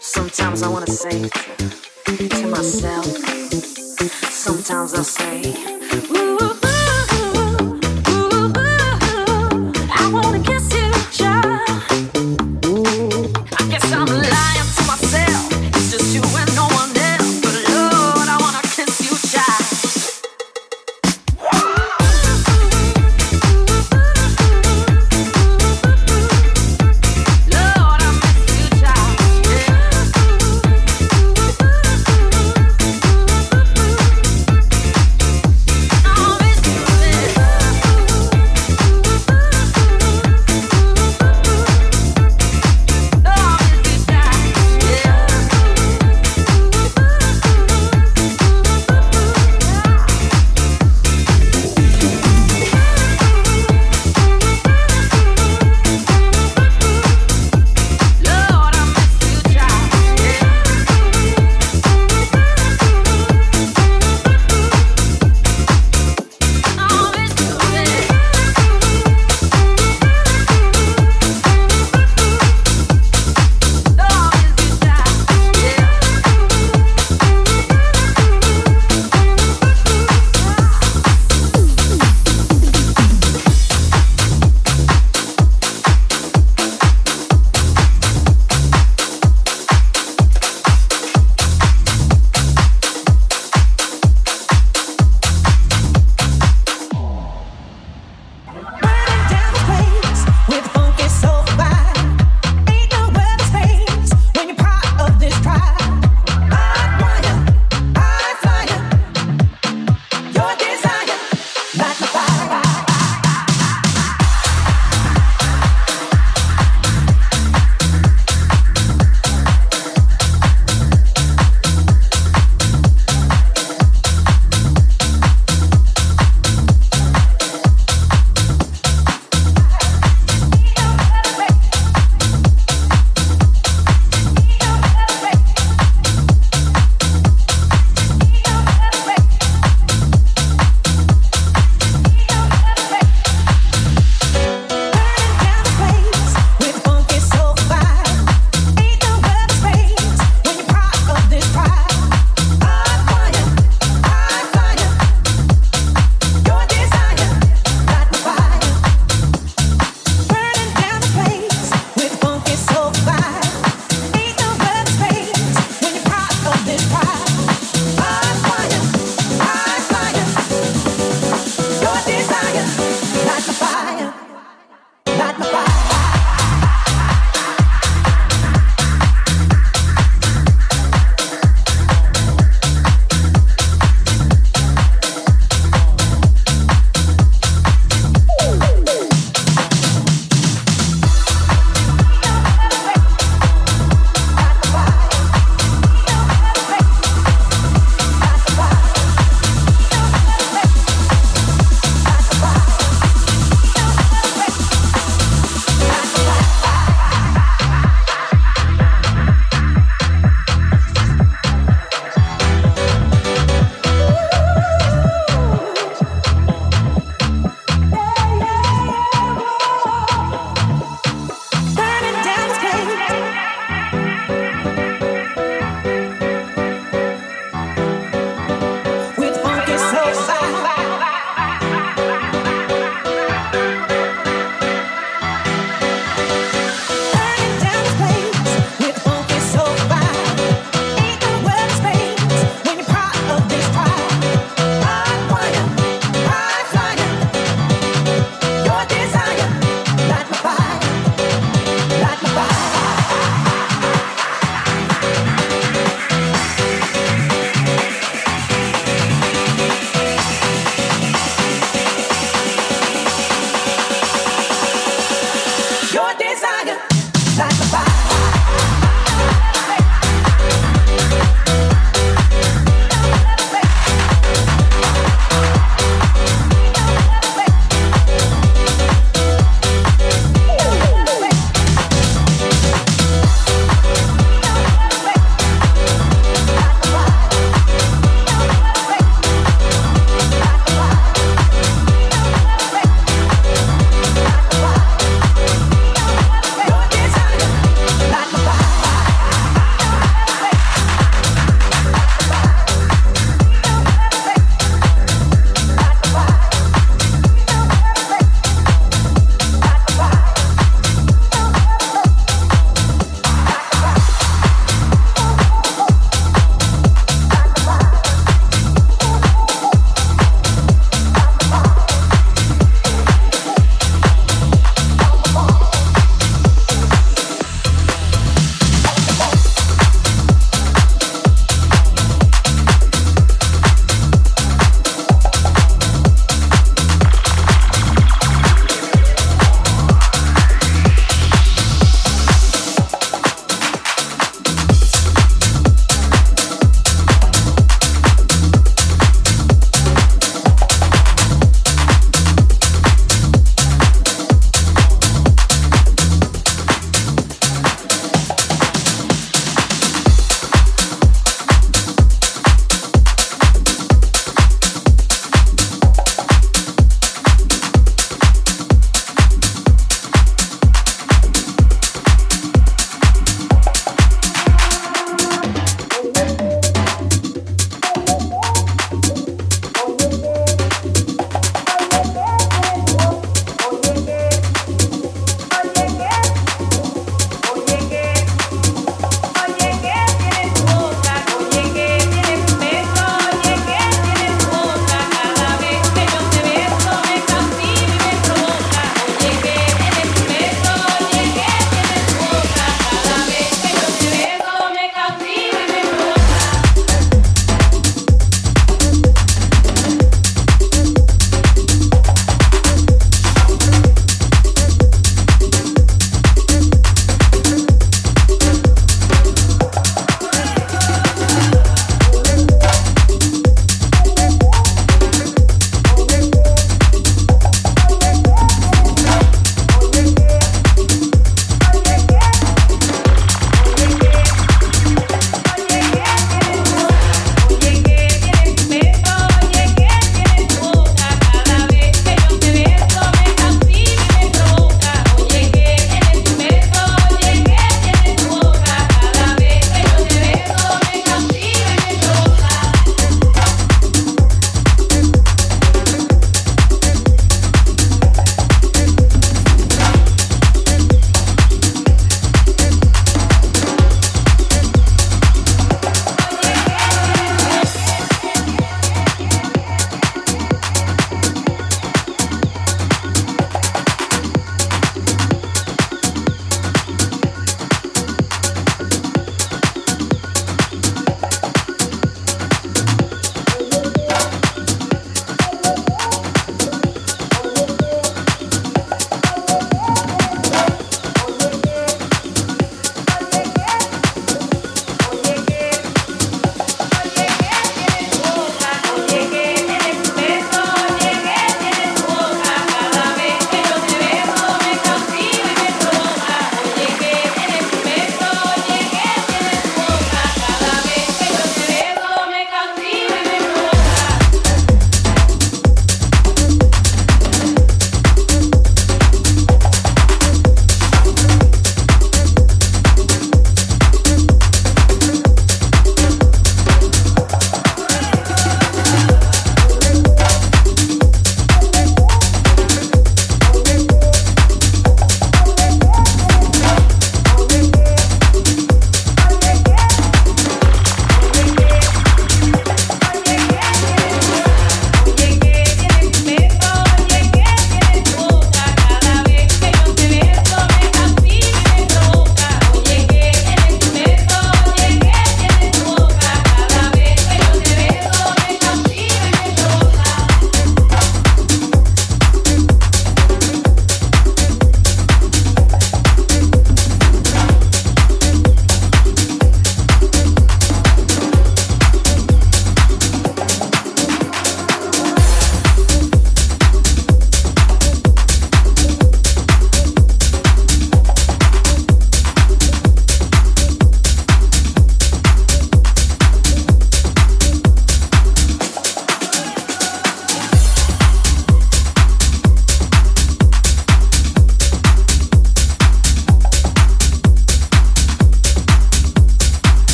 Sometimes I wanna say to myself, sometimes I say, ooh.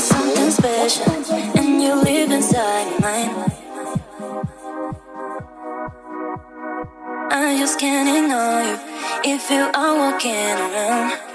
something special, and you live inside mine. I just can't ignore you if you are walking around.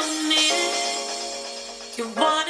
don't need it. You want it.